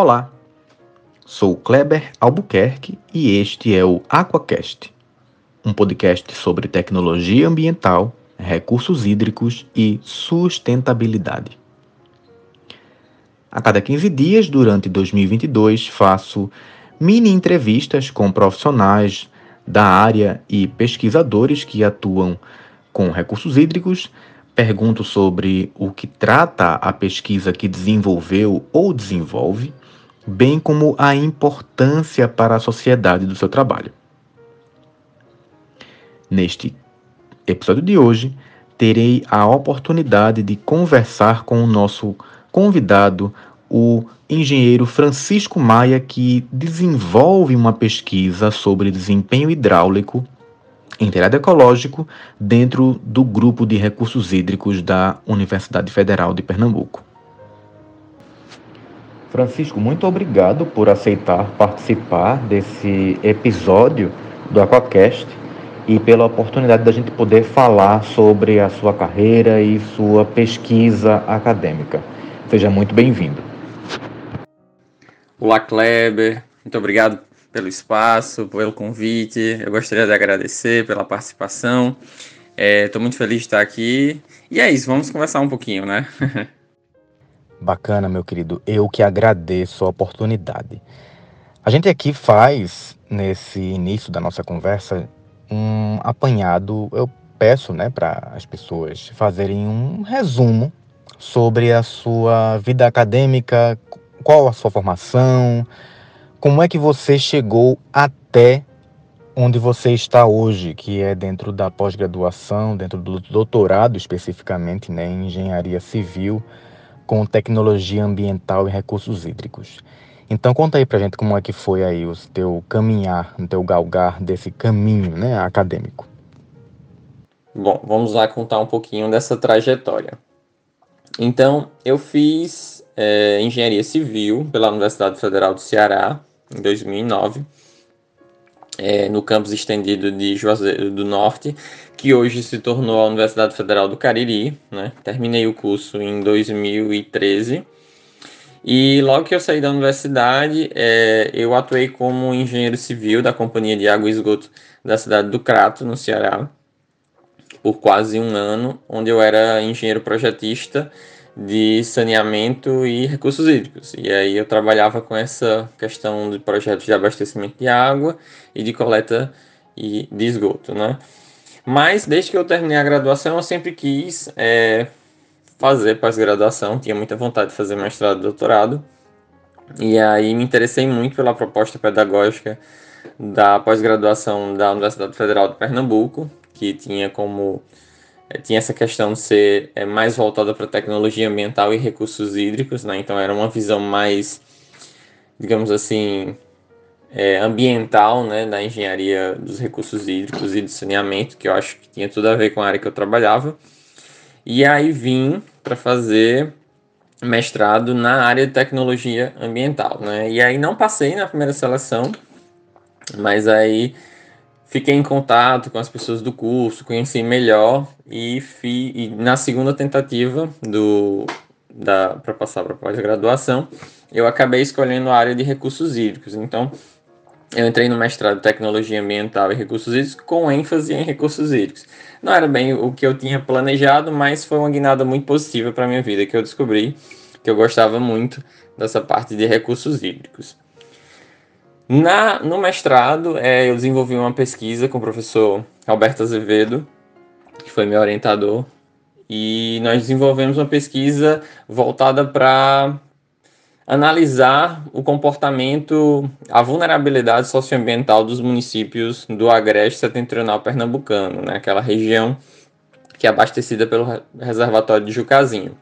Olá, sou Kleber Albuquerque e este é o Aquacast, um podcast sobre tecnologia ambiental, recursos hídricos e sustentabilidade. A cada 15 dias, durante 2022, faço mini entrevistas com profissionais da área e pesquisadores que atuam com recursos hídricos pergunto sobre o que trata a pesquisa que desenvolveu ou desenvolve, bem como a importância para a sociedade do seu trabalho. Neste episódio de hoje, terei a oportunidade de conversar com o nosso convidado, o engenheiro Francisco Maia, que desenvolve uma pesquisa sobre desempenho hidráulico Inteirado Ecológico dentro do grupo de recursos hídricos da Universidade Federal de Pernambuco. Francisco, muito obrigado por aceitar participar desse episódio do Aquacast e pela oportunidade da gente poder falar sobre a sua carreira e sua pesquisa acadêmica. Seja muito bem-vindo. Olá, Kleber. Muito obrigado pelo espaço, pelo convite. Eu gostaria de agradecer pela participação. Estou é, muito feliz de estar aqui. E é isso, vamos conversar um pouquinho, né? Bacana, meu querido. Eu que agradeço a oportunidade. A gente aqui faz, nesse início da nossa conversa, um apanhado. Eu peço né, para as pessoas fazerem um resumo sobre a sua vida acadêmica, qual a sua formação, como é que você chegou até onde você está hoje, que é dentro da pós-graduação, dentro do doutorado especificamente, né, em engenharia civil, com tecnologia ambiental e recursos hídricos. Então conta aí pra gente como é que foi aí o teu caminhar, o teu galgar desse caminho, né, acadêmico. Bom, vamos lá contar um pouquinho dessa trajetória. Então, eu fiz é, engenharia civil pela Universidade Federal do Ceará, em 2009, é, no campus estendido de Juazeiro do Norte, que hoje se tornou a Universidade Federal do Cariri. Né? Terminei o curso em 2013. E logo que eu saí da universidade, é, eu atuei como engenheiro civil da Companhia de Água e Esgoto da cidade do Crato, no Ceará, por quase um ano, onde eu era engenheiro projetista de saneamento e recursos hídricos. E aí eu trabalhava com essa questão de projetos de abastecimento de água e de coleta e de esgoto, né? Mas desde que eu terminei a graduação, eu sempre quis é, fazer pós-graduação, tinha muita vontade de fazer mestrado e doutorado. E aí me interessei muito pela proposta pedagógica da pós-graduação da Universidade Federal de Pernambuco, que tinha como tinha essa questão de ser é, mais voltada para tecnologia ambiental e recursos hídricos, né? Então era uma visão mais, digamos assim, é, ambiental, né, da engenharia dos recursos hídricos e do saneamento, que eu acho que tinha tudo a ver com a área que eu trabalhava. E aí vim para fazer mestrado na área de tecnologia ambiental, né? E aí não passei na primeira seleção, mas aí fiquei em contato com as pessoas do curso, conheci melhor e, fi, e na segunda tentativa do da para passar para pós-graduação, eu acabei escolhendo a área de recursos hídricos. Então, eu entrei no mestrado de Tecnologia Ambiental e Recursos Hídricos com ênfase em recursos hídricos. Não era bem o que eu tinha planejado, mas foi uma guinada muito positiva para minha vida que eu descobri que eu gostava muito dessa parte de recursos hídricos. Na, no mestrado, é, eu desenvolvi uma pesquisa com o professor Alberto Azevedo, que foi meu orientador, e nós desenvolvemos uma pesquisa voltada para analisar o comportamento, a vulnerabilidade socioambiental dos municípios do Agreste Setentrional Pernambucano, né, aquela região que é abastecida pelo reservatório de Jucazinho.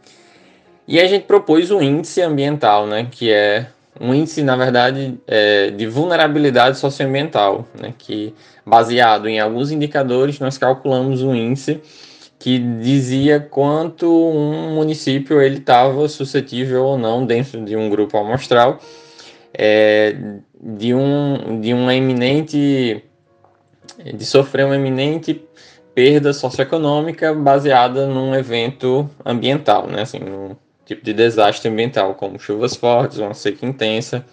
E a gente propôs um índice ambiental, né, que é um índice, na verdade, é, de vulnerabilidade socioambiental, né, que baseado em alguns indicadores, nós calculamos um índice que dizia quanto um município ele estava suscetível ou não dentro de um grupo amostral é, de um de uma eminente de sofrer uma eminente perda socioeconômica baseada num evento ambiental, né, assim, num, tipo de desastre ambiental, como chuvas fortes, uma seca intensa.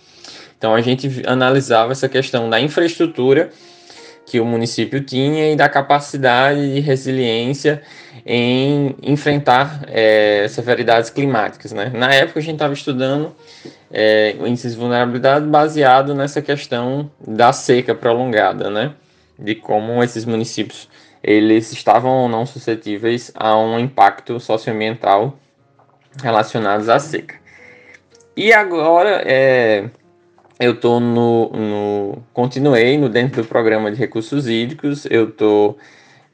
Então a gente analisava essa questão da infraestrutura que o município tinha e da capacidade de resiliência em enfrentar é, severidades climáticas. Né? Na época a gente estava estudando é, índices de vulnerabilidade baseado nessa questão da seca prolongada, né? de como esses municípios eles estavam ou não suscetíveis a um impacto socioambiental relacionados à seca. E agora é, eu tô no, no, continuei no dentro do programa de recursos hídricos, eu tô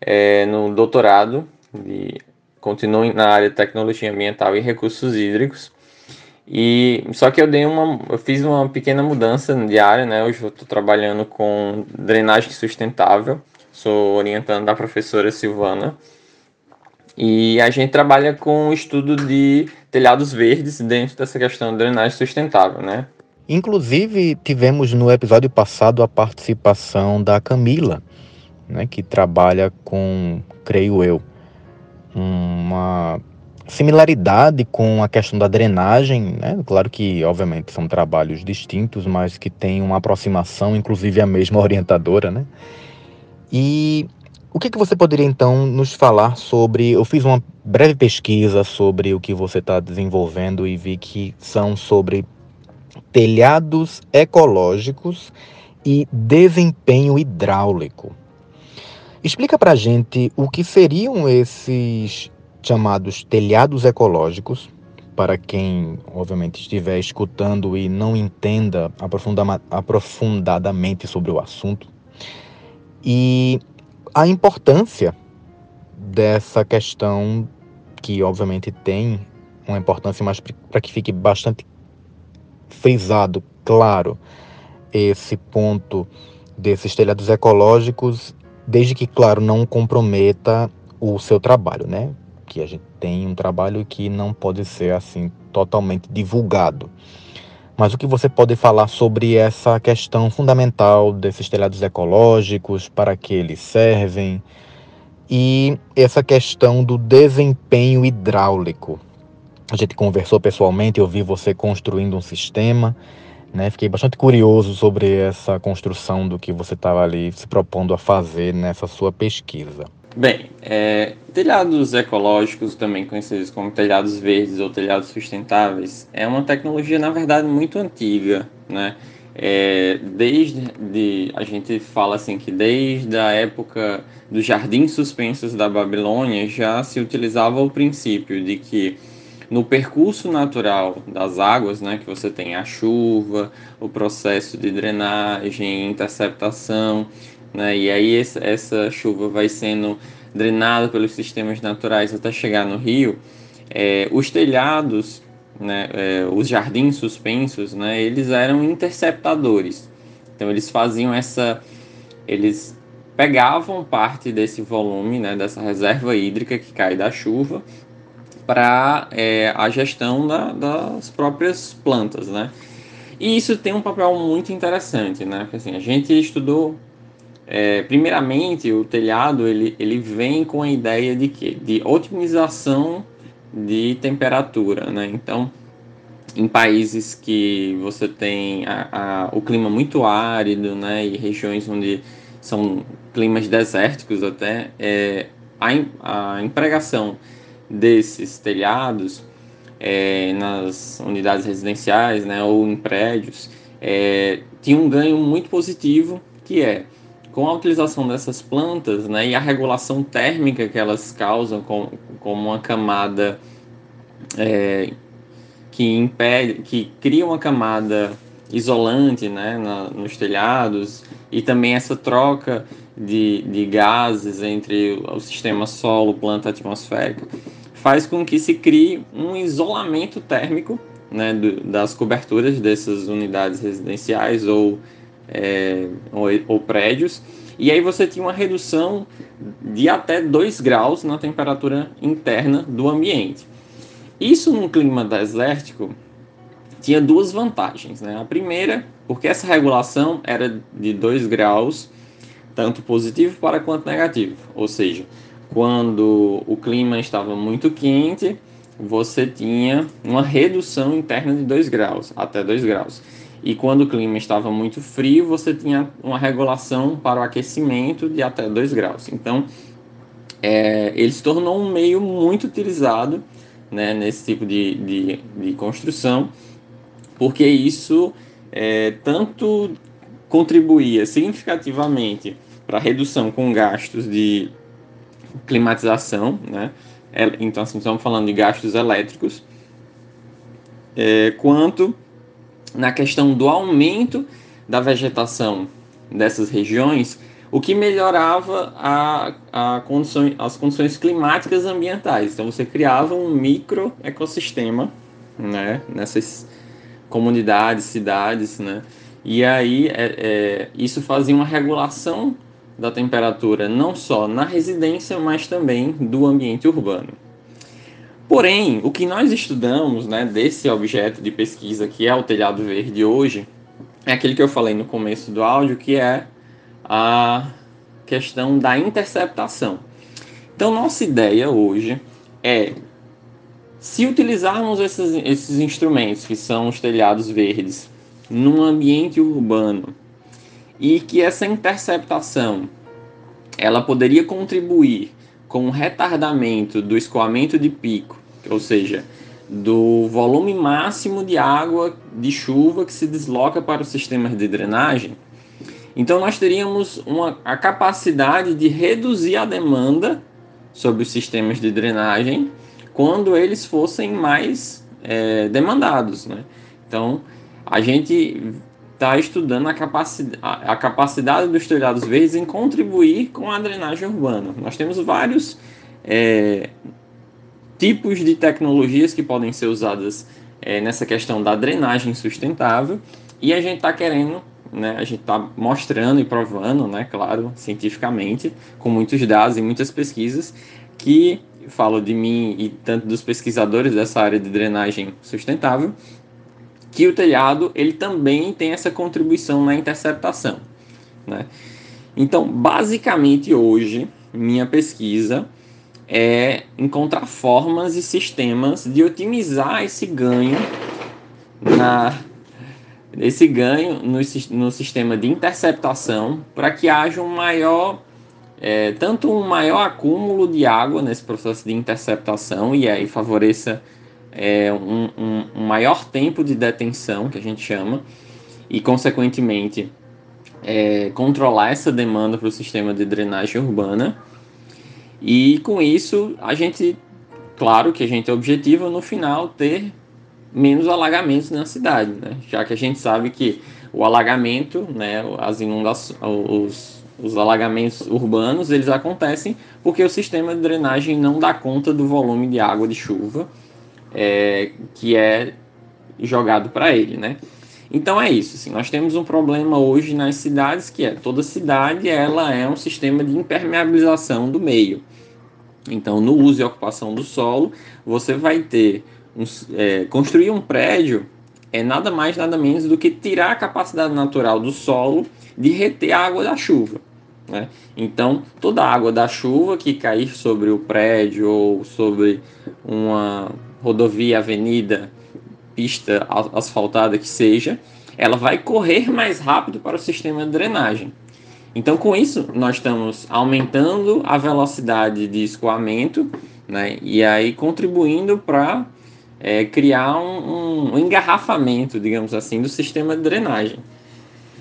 é, no doutorado de continuo na área de tecnologia ambiental e recursos hídricos. E só que eu dei uma, eu fiz uma pequena mudança de área, né? Hoje eu estou trabalhando com drenagem sustentável. Sou orientando da professora Silvana. E a gente trabalha com o estudo de telhados verdes dentro dessa questão de drenagem sustentável, né? Inclusive, tivemos no episódio passado a participação da Camila, né, que trabalha com, creio eu, uma similaridade com a questão da drenagem, né? Claro que, obviamente, são trabalhos distintos, mas que têm uma aproximação, inclusive a mesma orientadora, né? E o que, que você poderia então nos falar sobre? Eu fiz uma breve pesquisa sobre o que você está desenvolvendo e vi que são sobre telhados ecológicos e desempenho hidráulico. Explica para gente o que seriam esses chamados telhados ecológicos, para quem, obviamente, estiver escutando e não entenda aprofundadamente sobre o assunto, e a importância dessa questão, que obviamente tem uma importância, mas para que fique bastante frisado, claro, esse ponto desses telhados ecológicos, desde que, claro, não comprometa o seu trabalho, né? Que a gente tem um trabalho que não pode ser assim totalmente divulgado. Mas o que você pode falar sobre essa questão fundamental desses telhados ecológicos, para que eles servem, e essa questão do desempenho hidráulico? A gente conversou pessoalmente, eu vi você construindo um sistema, né? Fiquei bastante curioso sobre essa construção do que você estava ali se propondo a fazer nessa sua pesquisa. Bem, é, telhados ecológicos, também conhecidos como telhados verdes ou telhados sustentáveis, é uma tecnologia, na verdade, muito antiga, né? É, desde de, a gente fala assim que desde a época dos jardins suspensos da Babilônia já se utilizava o princípio de que no percurso natural das águas, né, que você tem a chuva, o processo de drenagem, interceptação, né, e aí essa, chuva vai sendo drenada pelos sistemas naturais até chegar no rio, é, os telhados, né, é, os jardins suspensos, né, eles eram interceptadores. Então eles faziam essa, eles pegavam parte desse volume, né, dessa reserva hídrica que cai da chuva para é, a gestão da, das próprias plantas, né? E isso tem um papel muito interessante, né? Porque, assim, a gente estudou, é, primeiramente, o telhado ele, ele vem com a ideia de quê? De otimização de temperatura, né? Então, em países que você tem a, a, o clima muito árido, né? E regiões onde são climas desérticos até, é, a, a empregação desses telhados é, nas unidades residenciais né, ou em prédios é, tinha um ganho muito positivo que é com a utilização dessas plantas né, e a regulação térmica que elas causam com, como uma camada é, que impede, que cria uma camada isolante né, na, nos telhados e também essa troca de, de gases entre o sistema solo, planta atmosférica faz com que se crie um isolamento térmico né, do, das coberturas dessas unidades residenciais ou, é, ou, ou, prédios. E aí você tinha uma redução de até 2 graus na temperatura interna do ambiente. Isso num clima desértico tinha duas vantagens. Né? A primeira, porque essa regulação era de 2 graus, tanto positivo para quanto negativo. Ou seja, quando o clima estava muito quente, você tinha uma redução interna de 2 graus, até 2 graus. E quando o clima estava muito frio, você tinha uma regulação para o aquecimento de até 2 graus. Então, é, ele se tornou um meio muito utilizado né, nesse tipo de, de, de construção, porque isso é, tanto contribuía significativamente para a redução com gastos de climatização, né? É, então, assim, estamos falando de gastos elétricos, é, quanto na questão do aumento da vegetação dessas regiões, o que melhorava a, a condição, as condições climáticas ambientais. Então, você criava um micro ecossistema né, nessas comunidades, cidades, né? E aí é, é, isso fazia uma regulação da temperatura não só na residência, mas também do ambiente urbano. Porém, o que nós estudamos né, desse objeto de pesquisa que é o telhado verde hoje, é aquele que eu falei no começo do áudio, que é a questão da interceptação. Então, nossa ideia hoje é se utilizarmos esses, esses instrumentos, que são os telhados verdes, num ambiente urbano, e que essa interceptação ela poderia contribuir com o retardamento do escoamento de pico, ou seja, do volume máximo de água de chuva que se desloca para os sistemas de drenagem, então nós teríamos uma, a capacidade de reduzir a demanda sobre os sistemas de drenagem quando eles fossem mais é, demandados. Né? Então, a gente está estudando a capacidade, a, a capacidade dos telhados verdes em contribuir com a drenagem urbana. Nós temos vários é, tipos de tecnologias que podem ser usadas é, nessa questão da drenagem sustentável e a gente está querendo, né, a gente está mostrando e provando, né, claro, cientificamente, com muitos dados e muitas pesquisas, que falo de mim e tanto dos pesquisadores dessa área de drenagem sustentável, que o telhado ele também tem essa contribuição na interceptação. Né? Então, basicamente hoje, minha pesquisa é encontrar formas e sistemas de otimizar esse ganho na esse ganho no, no sistema de interceptação para que haja um maior é, tanto um maior acúmulo de água nesse processo de interceptação e aí favoreça é, um, um, um, maior tempo de detenção, que a gente chama, e consequentemente é, controlar essa demanda para o sistema de drenagem urbana. E com isso a gente, claro que a gente é objetivo no final ter menos alagamentos na cidade, né? já que a gente sabe que o alagamento, né, as inundações, os os alagamentos urbanos, eles acontecem porque o sistema de drenagem não dá conta do volume de água de chuva é, que é jogado para ele, né? Então é isso, assim, nós temos um problema hoje nas cidades que é toda cidade ela é um sistema de impermeabilização do meio. Então no uso e ocupação do solo você vai ter um, é, construir um prédio é nada mais nada menos do que tirar a capacidade natural do solo de reter a água da chuva. Né? Então, toda a água da chuva que cair sobre o prédio ou sobre uma rodovia, avenida, pista asfaltada que seja, ela vai correr mais rápido para o sistema de drenagem. Então, com isso, nós estamos aumentando a velocidade de escoamento né? e aí contribuindo para é, criar um, um engarrafamento, digamos assim, do sistema de drenagem.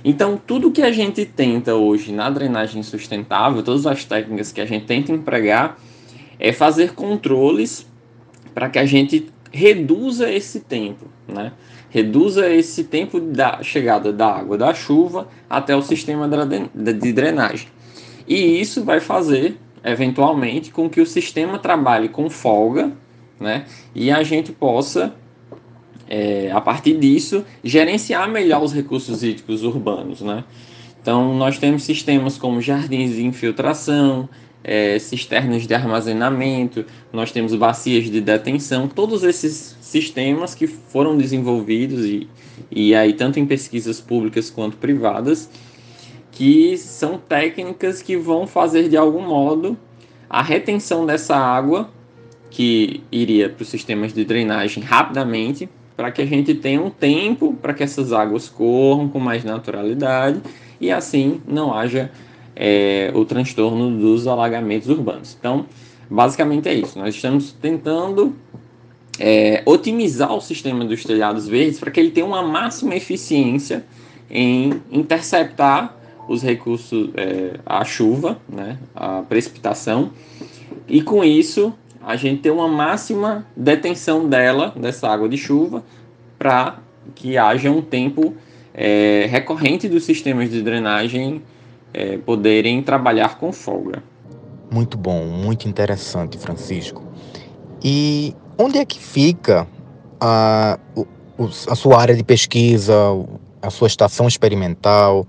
Então, tudo que a gente tenta hoje na drenagem sustentável, todas as técnicas que a gente tenta empregar, é fazer controles para que a gente reduza esse tempo, né? Reduza esse tempo da chegada da água da chuva até o sistema de drenagem. E isso vai fazer, eventualmente, com que o sistema trabalhe com folga, né? E a gente possa é, a partir disso, gerenciar melhor os recursos hídricos urbanos. Né? Então, nós temos sistemas como jardins de infiltração, é, cisternas de armazenamento, nós temos bacias de detenção, todos esses sistemas que foram desenvolvidos e, e aí tanto em pesquisas públicas quanto privadas, que são técnicas que vão fazer de algum modo a retenção dessa água que iria para os sistemas de drenagem rapidamente, para que a gente tenha um tempo para que essas águas corram com mais naturalidade e assim não haja é, o transtorno dos alagamentos urbanos. Então, basicamente é isso. Nós estamos tentando é, otimizar o sistema dos telhados verdes para que ele tenha uma máxima eficiência em interceptar os recursos, é, a chuva, né, a precipitação, e com isso a gente ter uma máxima detenção dela, dessa água de chuva, para que haja um tempo é, recorrente dos sistemas de drenagem é, poderem trabalhar com folga. Muito bom, muito interessante, Francisco. E onde é que fica a, a sua área de pesquisa, a sua estação experimental?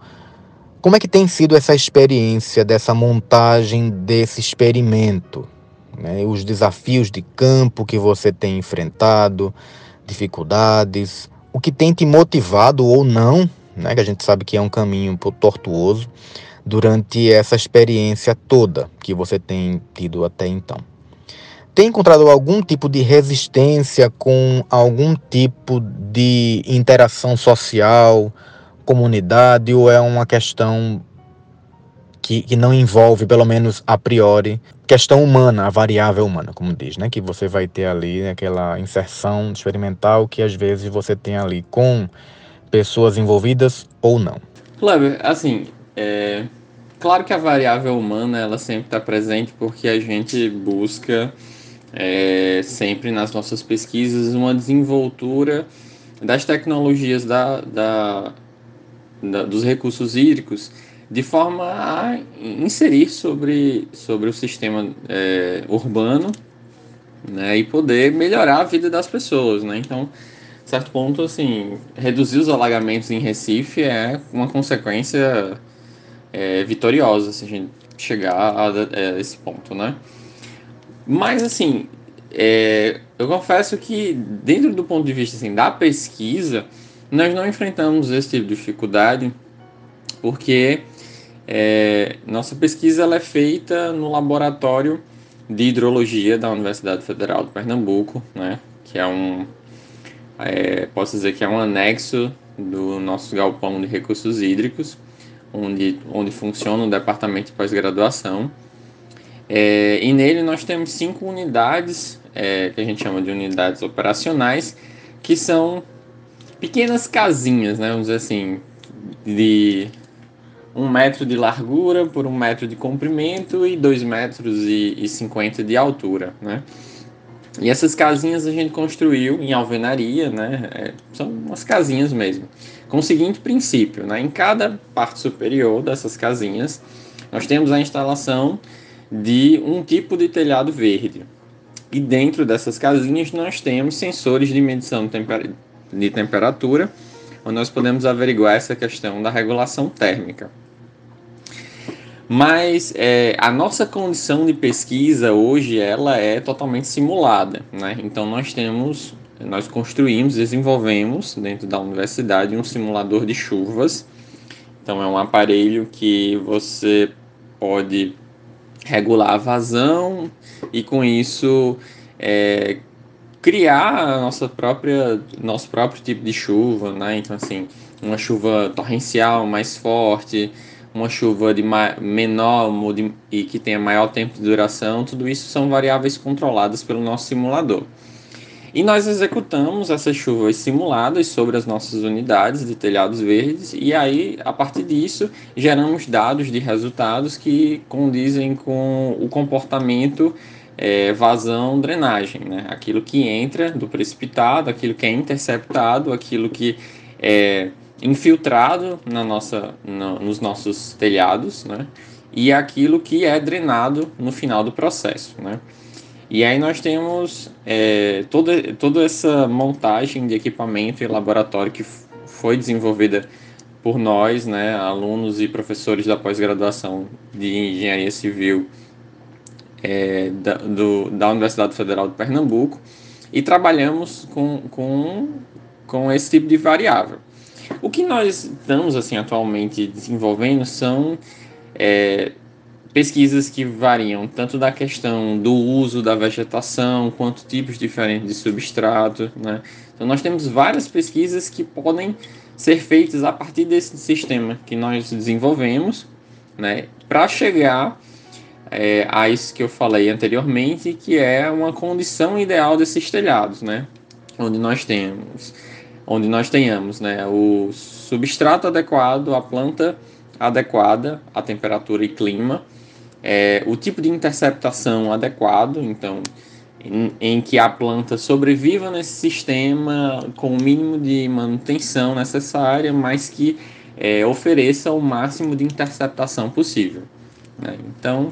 Como é que tem sido essa experiência dessa montagem desse experimento? Né? Os desafios de campo que você tem enfrentado, dificuldades, o que tem te motivado ou não, né? que a gente sabe que é um caminho tortuoso, durante essa experiência toda que você tem tido até então. Tem encontrado algum tipo de resistência com algum tipo de interação social? comunidade ou é uma questão que, que não envolve, pelo menos a priori, questão humana, a variável humana, como diz, né? Que você vai ter ali aquela inserção experimental que às vezes você tem ali com pessoas envolvidas ou não. Kleber, assim, é... claro que a variável humana ela sempre está presente porque a gente busca é, sempre nas nossas pesquisas uma desenvoltura das tecnologias da, da da, dos recursos hídricos de forma a inserir sobre, sobre o sistema é, urbano né, e poder melhorar a vida das pessoas. Né? Então, certo ponto, assim, reduzir os alagamentos em Recife é uma consequência é, vitoriosa se a gente chegar a, a, esse ponto, né? Mas, assim, é, eu confesso que dentro do ponto de vista assim, da pesquisa, nós não enfrentamos esse tipo de dificuldade porque é, nossa pesquisa ela é feita no laboratório de hidrologia da Universidade Federal de Pernambuco, né, que é um, é, posso dizer que é um anexo do nosso galpão de recursos hídricos, onde, onde funciona o departamento de pós-graduação. É, e nele nós temos cinco unidades, é, que a gente chama de unidades operacionais, que são pequenas casinhas, né? Vamos dizer assim, de um metro de largura por um metro de comprimento e dois metros e cinquenta de altura, né? E essas casinhas a gente construiu em alvenaria, né? É, são umas casinhas mesmo. Com o seguinte princípio, né? Em cada parte superior dessas casinhas, nós temos a instalação de um tipo de telhado verde. E dentro dessas casinhas nós temos sensores de medição de temperatura de temperatura, onde nós podemos averiguar essa questão da regulação térmica. Mas é, a nossa condição de pesquisa hoje ela é totalmente simulada, né? Então nós temos, nós construímos, desenvolvemos dentro da universidade um simulador de chuvas. Então é um aparelho que você pode regular a vazão e com isso é, criar a nossa própria nosso próprio tipo de chuva, né? Então assim, uma chuva torrencial mais forte, uma chuva de menor e que tenha maior tempo de duração, tudo isso são variáveis controladas pelo nosso simulador. E nós executamos essas chuvas simuladas sobre as nossas unidades de telhados verdes, e aí, a partir disso, geramos dados de resultados que condizem com o comportamento é, vazão, drenagem, né? Aquilo que entra do precipitado, aquilo que é interceptado, aquilo que é infiltrado na nossa, no, nos nossos telhados, né? E aquilo que é drenado no final do processo, né? E aí nós temos é, toda, toda essa montagem de equipamento e laboratório que foi desenvolvida por nós, né, alunos e professores da pós-graduação de Engenharia Civil é, da, do, da Universidade Federal de Pernambuco e trabalhamos com, com, com esse tipo de variável. O que nós estamos assim atualmente desenvolvendo são é, pesquisas que variam tanto da questão do uso da vegetação quanto tipos diferentes de substrato, né? Então nós temos várias pesquisas que podem ser feitas a partir desse sistema que nós desenvolvemos, né? Para chegar é, a isso que eu falei anteriormente, que é uma condição ideal desses telhados, né? Onde nós temos, onde nós tenhamos, né? O substrato adequado, a planta adequada, a temperatura e clima é, o tipo de interceptação adequado, então, em, em, que a planta sobreviva nesse sistema com o mínimo de manutenção necessária, mas que é, ofereça o máximo de interceptação possível. Né? Então,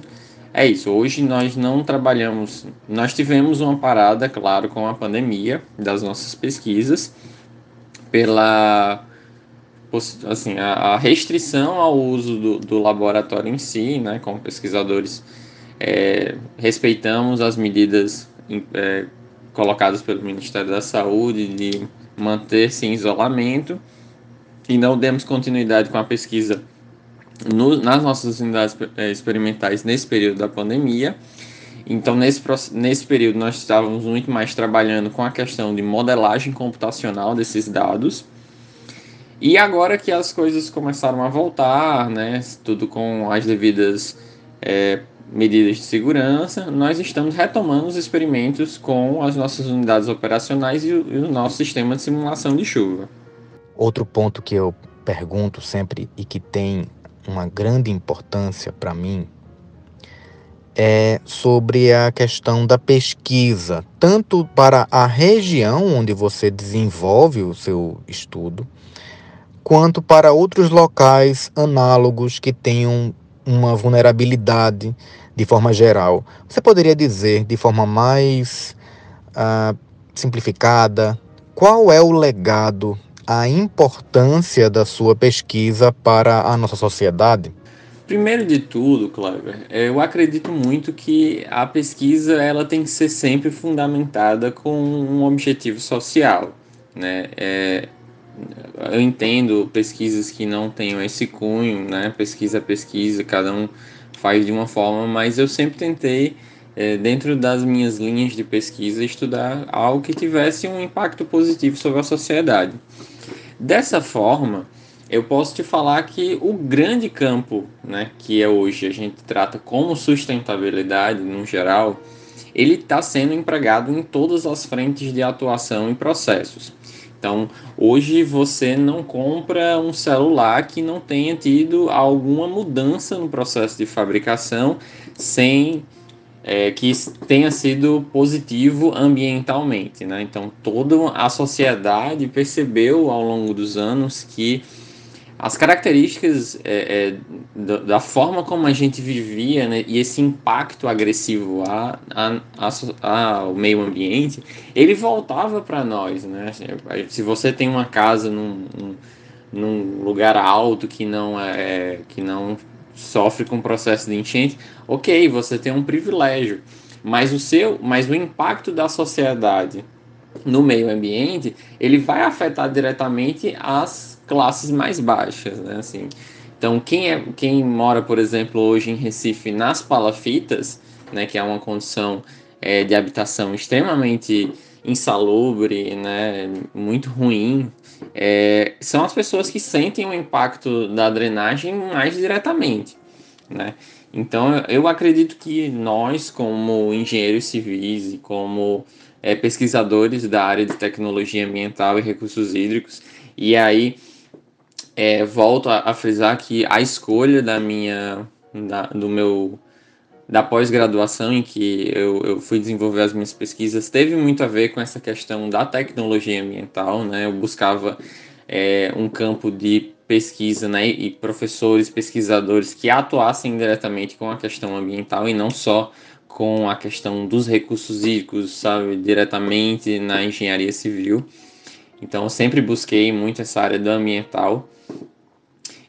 é isso. Hoje nós não trabalhamos, nós tivemos uma parada, claro, com a pandemia das nossas pesquisas, pela assim, a, a restrição ao uso do, do, laboratório em si, né, como pesquisadores, é, respeitamos as medidas é, colocadas pelo Ministério da Saúde de manter-se em isolamento e não demos continuidade com a pesquisa no, nas nossas unidades é, experimentais nesse período da pandemia. Então, nesse, nesse período, nós estávamos muito mais trabalhando com a questão de modelagem computacional desses dados e agora que as coisas começaram a voltar, né, tudo com as devidas é, medidas de segurança, nós estamos retomando os experimentos com as nossas unidades operacionais e o, e o nosso sistema de simulação de chuva. Outro ponto que eu pergunto sempre e que tem uma grande importância para mim é sobre a questão da pesquisa, tanto para a região onde você desenvolve o seu estudo, quanto para outros locais análogos que tenham uma vulnerabilidade de forma geral. Você poderia dizer de forma mais uh, simplificada qual é o legado, a importância da sua pesquisa para a nossa sociedade? Primeiro de tudo, Cleber, eu acredito muito que a pesquisa ela tem que ser sempre fundamentada com um objetivo social. Né? É, eu entendo pesquisas que não tenham esse cunho, né? Pesquisa pesquisa, cada um faz de uma forma, mas eu sempre tentei, é, dentro das minhas linhas de pesquisa, estudar algo que tivesse um impacto positivo sobre a sociedade. Dessa forma, eu posso te falar que o grande campo, né, que é hoje a gente trata como sustentabilidade no geral, ele está sendo empregado em todas as frentes de atuação e processos. Então, hoje você não compra um celular que não tenha tido alguma mudança no processo de fabricação sem é, que tenha sido positivo ambientalmente. Né? Então, toda a sociedade percebeu ao longo dos anos que as características é, é, da, da, forma como a gente vivia né, e esse impacto agressivo a, a, a, ao meio ambiente, ele voltava para nós. Né? Se você tem uma casa num, num lugar alto que não, é, que não sofre com o processo de enchente, ok, você tem um privilégio. Mas o seu, mas o impacto da sociedade no meio ambiente, ele vai afetar diretamente as classes mais baixas, né? Assim, então, quem, é, quem mora, por exemplo, hoje em Recife nas palafitas, né, que é uma condição é, de habitação extremamente insalubre, né, muito ruim, é, são as pessoas que sentem o impacto da drenagem mais diretamente, né? Então, eu acredito que nós, como engenheiros civis e como é, pesquisadores da área de tecnologia ambiental e recursos hídricos, e aí é, volto a, a, frisar que a escolha da minha, da, do meu, da pós-graduação em que eu, eu fui desenvolver as minhas pesquisas teve muito a ver com essa questão da tecnologia ambiental, né? Eu buscava é, um campo de pesquisa, né? E professores, pesquisadores que atuassem diretamente com a questão ambiental e não só com a questão dos recursos hídricos, sabe, diretamente na engenharia civil. Então, eu sempre busquei muito essa área do ambiental.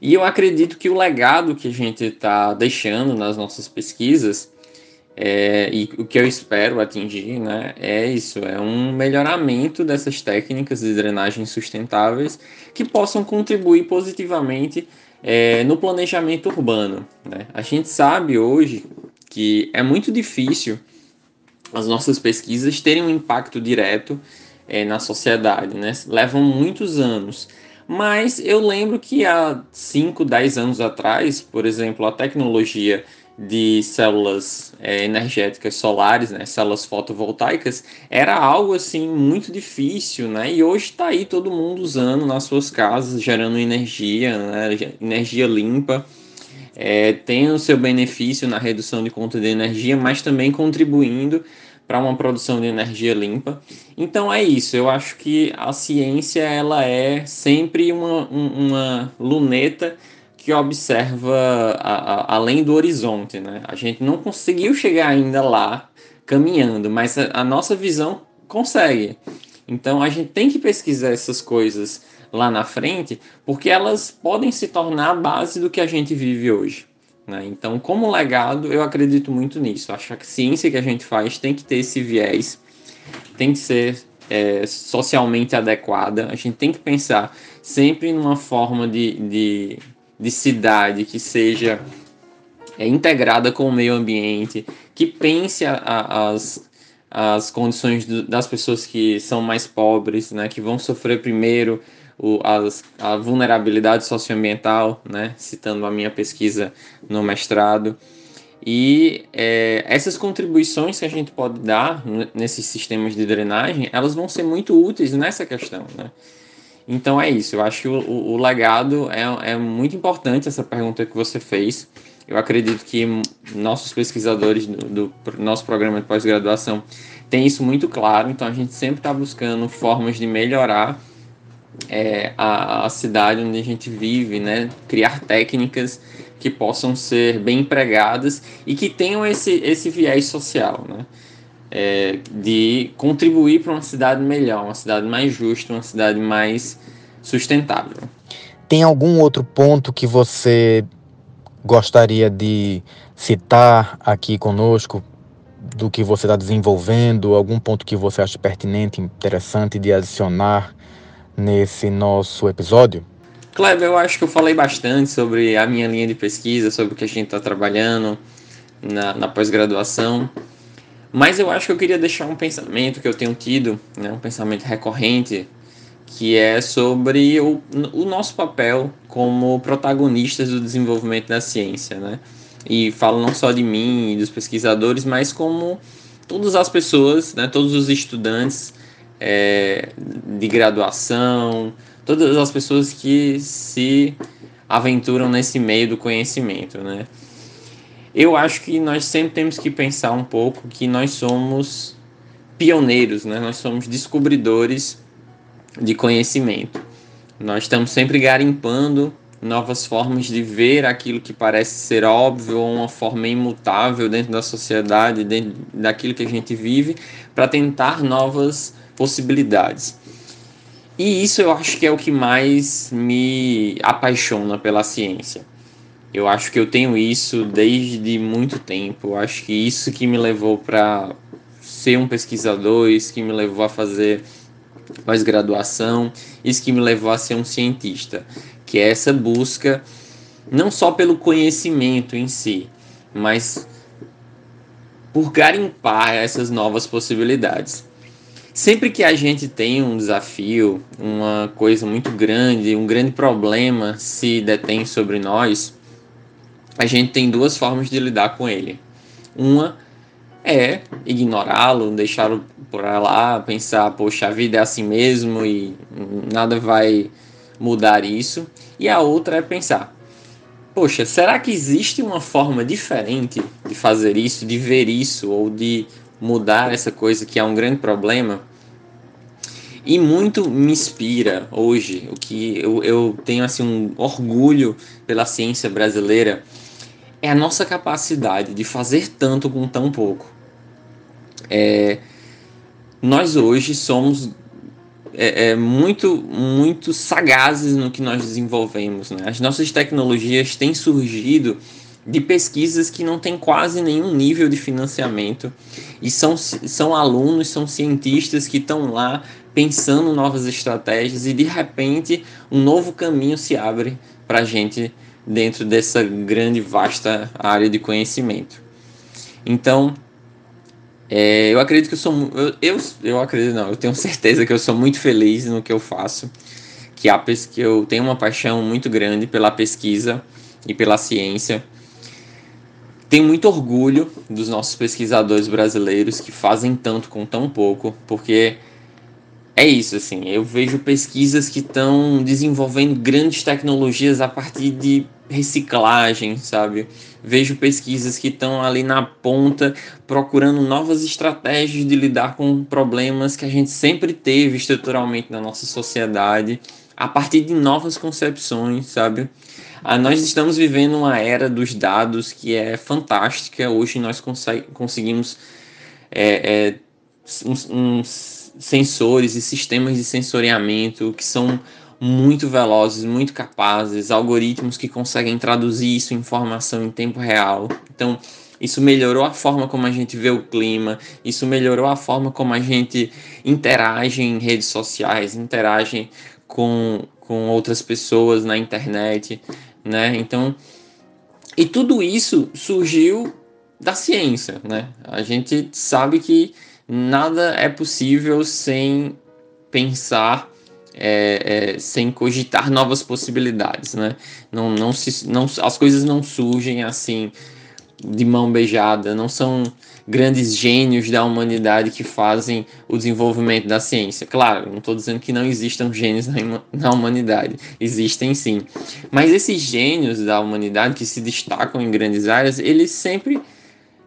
E eu acredito que o legado que a gente está deixando nas nossas pesquisas é, e o que eu espero atingir né, é isso: é um melhoramento dessas técnicas de drenagem sustentáveis que possam contribuir positivamente é, no planejamento urbano. Né? A gente sabe hoje que é muito difícil as nossas pesquisas terem um impacto direto é, na sociedade, né? levam muitos anos. Mas eu lembro que há 5, 10 anos atrás, por exemplo, a tecnologia de células é, energéticas solares, né, células fotovoltaicas, era algo assim muito difícil, né? E hoje está aí todo mundo usando nas suas casas, gerando energia, né, energia limpa, é, tem o seu benefício na redução de conta de energia, mas também contribuindo para uma produção de energia limpa. Então é isso. Eu acho que a ciência ela é sempre uma, uma luneta que observa a, a, além do horizonte, né? A gente não conseguiu chegar ainda lá caminhando, mas a, a nossa visão consegue. Então a gente tem que pesquisar essas coisas lá na frente, porque elas podem se tornar a base do que a gente vive hoje. Né? Então, como legado, eu acredito muito nisso. Acho que a ciência que a gente faz tem que ter esse viés, tem que ser é, socialmente adequada. A gente tem que pensar sempre numa forma de, de de cidade que seja é, integrada com o meio ambiente, que pense a, a, as, as condições das pessoas que são mais pobres, né, que vão sofrer primeiro o, as, a vulnerabilidade socioambiental, né, citando a minha pesquisa no mestrado. E é, essas contribuições que a gente pode dar nesses sistemas de drenagem, elas vão ser muito úteis nessa questão, né? Então é isso, eu acho que o, o, o legado é, é muito importante essa pergunta que você fez. Eu acredito que nossos pesquisadores do, do nosso programa de pós-graduação têm isso muito claro, então a gente sempre está buscando formas de melhorar é, a, a, cidade onde a gente vive, né? criar técnicas que possam ser bem empregadas e que tenham esse, esse viés social. Né? é, de contribuir para uma cidade melhor, uma cidade mais justa, uma cidade mais sustentável. Tem algum outro ponto que você gostaria de citar aqui conosco do que você está desenvolvendo? Algum ponto que você acha pertinente, interessante de adicionar nesse nosso episódio? Kleber, eu acho que eu falei bastante sobre a minha linha de pesquisa, sobre o que a gente está trabalhando na, na pós-graduação. Mas eu acho que eu queria deixar um pensamento que eu tenho tido, né, um pensamento recorrente, que é sobre o, o nosso papel como protagonistas do desenvolvimento da ciência, né? E falo não só de mim e dos pesquisadores, mas como todas as pessoas, né, todos os estudantes é, de graduação, todas as pessoas que se aventuram nesse meio do conhecimento, né? Eu acho que nós sempre temos que pensar um pouco que nós somos pioneiros, né? Nós somos descobridores de conhecimento. Nós estamos sempre garimpando novas formas de ver aquilo que parece ser óbvio ou uma forma imutável dentro da sociedade, dentro daquilo que a gente vive, para tentar novas possibilidades. E isso eu acho que é o que mais me apaixona pela ciência. Eu acho que eu tenho isso desde muito tempo. Eu acho que isso que me levou para ser um pesquisador, isso que me levou a fazer pós-graduação, isso que me levou a ser um cientista, que é essa busca não só pelo conhecimento em si, mas por garimpar essas novas possibilidades. Sempre que a gente tem um desafio, uma coisa muito grande, um grande problema se detém sobre nós, a gente tem duas formas de lidar com ele. Uma é ignorá-lo, deixá-lo por lá, pensar, poxa, a vida é assim mesmo e nada vai mudar isso. E a outra é pensar, poxa, será que existe uma forma diferente de fazer isso, de ver isso ou de mudar essa coisa que é um grande problema? E muito me inspira hoje, o que eu, eu tenho assim um orgulho pela ciência brasileira é a nossa capacidade de fazer tanto com tão pouco. É, nós hoje somos é, é, muito, muito sagazes no que nós desenvolvemos. Né? As nossas tecnologias têm surgido de pesquisas que não têm quase nenhum nível de financiamento e são, são alunos, são cientistas que estão lá pensando novas estratégias e de repente um novo caminho se abre para a gente dentro dessa grande, vasta área de conhecimento. Então, é, eu acredito que eu sou. Eu, eu, eu acredito, não, eu tenho certeza que eu sou muito feliz no que eu faço. Que, a, que eu tenho uma paixão muito grande pela pesquisa e pela ciência. Tenho muito orgulho dos nossos pesquisadores brasileiros que fazem tanto com tão pouco, porque é isso, assim, eu vejo pesquisas que estão desenvolvendo grandes tecnologias a partir de reciclagem, sabe? Vejo pesquisas que estão ali na ponta procurando novas estratégias de lidar com problemas que a gente sempre teve estruturalmente na nossa sociedade, a partir de novas concepções, sabe? Ah, nós estamos vivendo uma era dos dados que é fantástica. Hoje nós conseguimos é, é, uns, uns sensores e sistemas de sensoriamento que são muito velozes, muito capazes, algoritmos que conseguem traduzir isso em informação em tempo real. Então, isso melhorou a forma como a gente vê o clima, isso melhorou a forma como a gente interage em redes sociais, interage com, com outras pessoas na internet, né? Então, e tudo isso surgiu da ciência, né? A gente sabe que nada é possível sem pensar, é, é, sem cogitar novas possibilidades, né? Não, não se, não, as coisas não surgem assim de mão beijada, não são grandes gênios da humanidade que fazem o desenvolvimento da ciência. Claro, não estou dizendo que não existam gênios na, humanidade, existem sim. Mas esses gênios da humanidade que se destacam em grandes áreas, eles sempre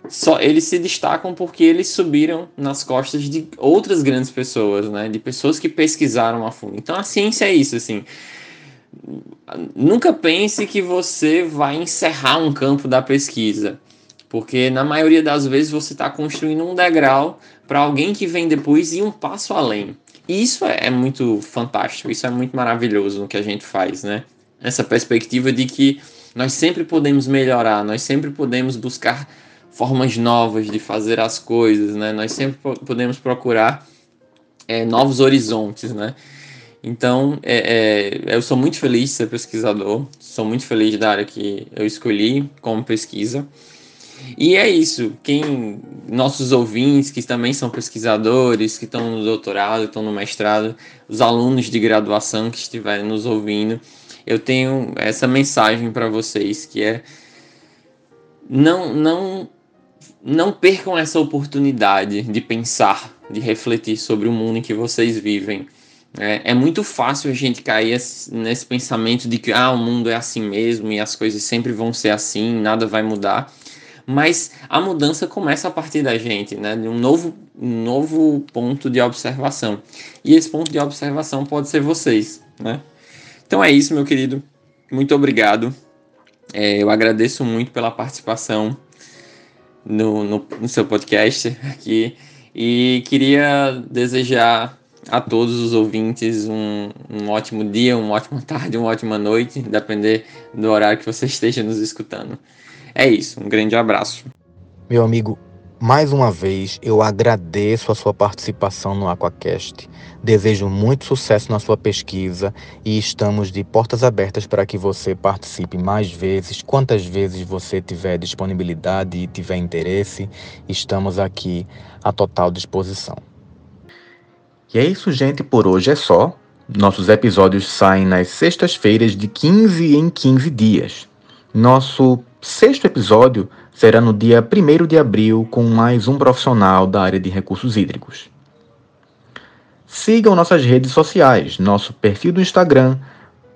só eles se destacam porque eles subiram nas costas de outras grandes pessoas, né? De pessoas que pesquisaram a fundo. Então a ciência é isso, assim. Nunca pense que você vai encerrar um campo da pesquisa, porque na maioria das vezes você está construindo um degrau para alguém que vem depois ir um passo além. E isso é muito fantástico, isso é muito maravilhoso no que a gente faz, né? Essa perspectiva de que nós sempre podemos melhorar, nós sempre podemos buscar formas novas de fazer as coisas, né? Nós sempre podemos procurar é, novos horizontes, né? Então, é, é, eu sou muito feliz de ser pesquisador, sou muito feliz da área que eu escolhi como pesquisa. E é isso, quem nossos ouvintes que também são pesquisadores, que estão no doutorado, estão no mestrado, os alunos de graduação que estiverem nos ouvindo, eu tenho essa mensagem para vocês que é não não não percam essa oportunidade de pensar, de refletir sobre o mundo em que vocês vivem. É, é, muito fácil a gente cair nesse pensamento de que ah, o mundo é assim mesmo e as coisas sempre vão ser assim, nada vai mudar. Mas a mudança começa a partir da gente, né? de um novo, um novo ponto de observação. E esse ponto de observação pode ser vocês. Né? Então é isso, meu querido. Muito obrigado. É, eu agradeço muito pela participação no, no, no seu podcast aqui. E queria desejar a todos os ouvintes um, um ótimo dia, uma ótima tarde, uma ótima noite, depender do horário que você esteja nos escutando. É isso, um grande abraço. Meu amigo, mais uma vez, eu agradeço a sua participação no Aquacast. Desejo muito sucesso na sua pesquisa e estamos de portas abertas para que você participe mais vezes, quantas vezes você tiver disponibilidade e tiver interesse. Estamos aqui à total disposição. E é isso, gente, por hoje é só. Nossos episódios saem nas sextas-feiras de 15 em 15 dias. Nosso sexto episódio será no dia 1 de abril com mais um profissional da área de recursos hídricos. Sigam nossas redes sociais, nosso perfil do Instagram,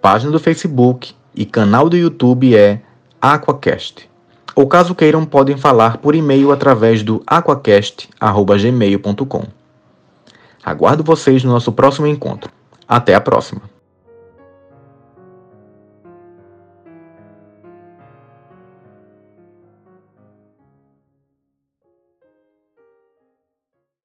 página do Facebook e canal do YouTube é Aquacast. Ou caso queiram, podem falar por e-mail através do aquacast.gmail.com. Aguardo vocês no nosso próximo encontro. Até a próxima!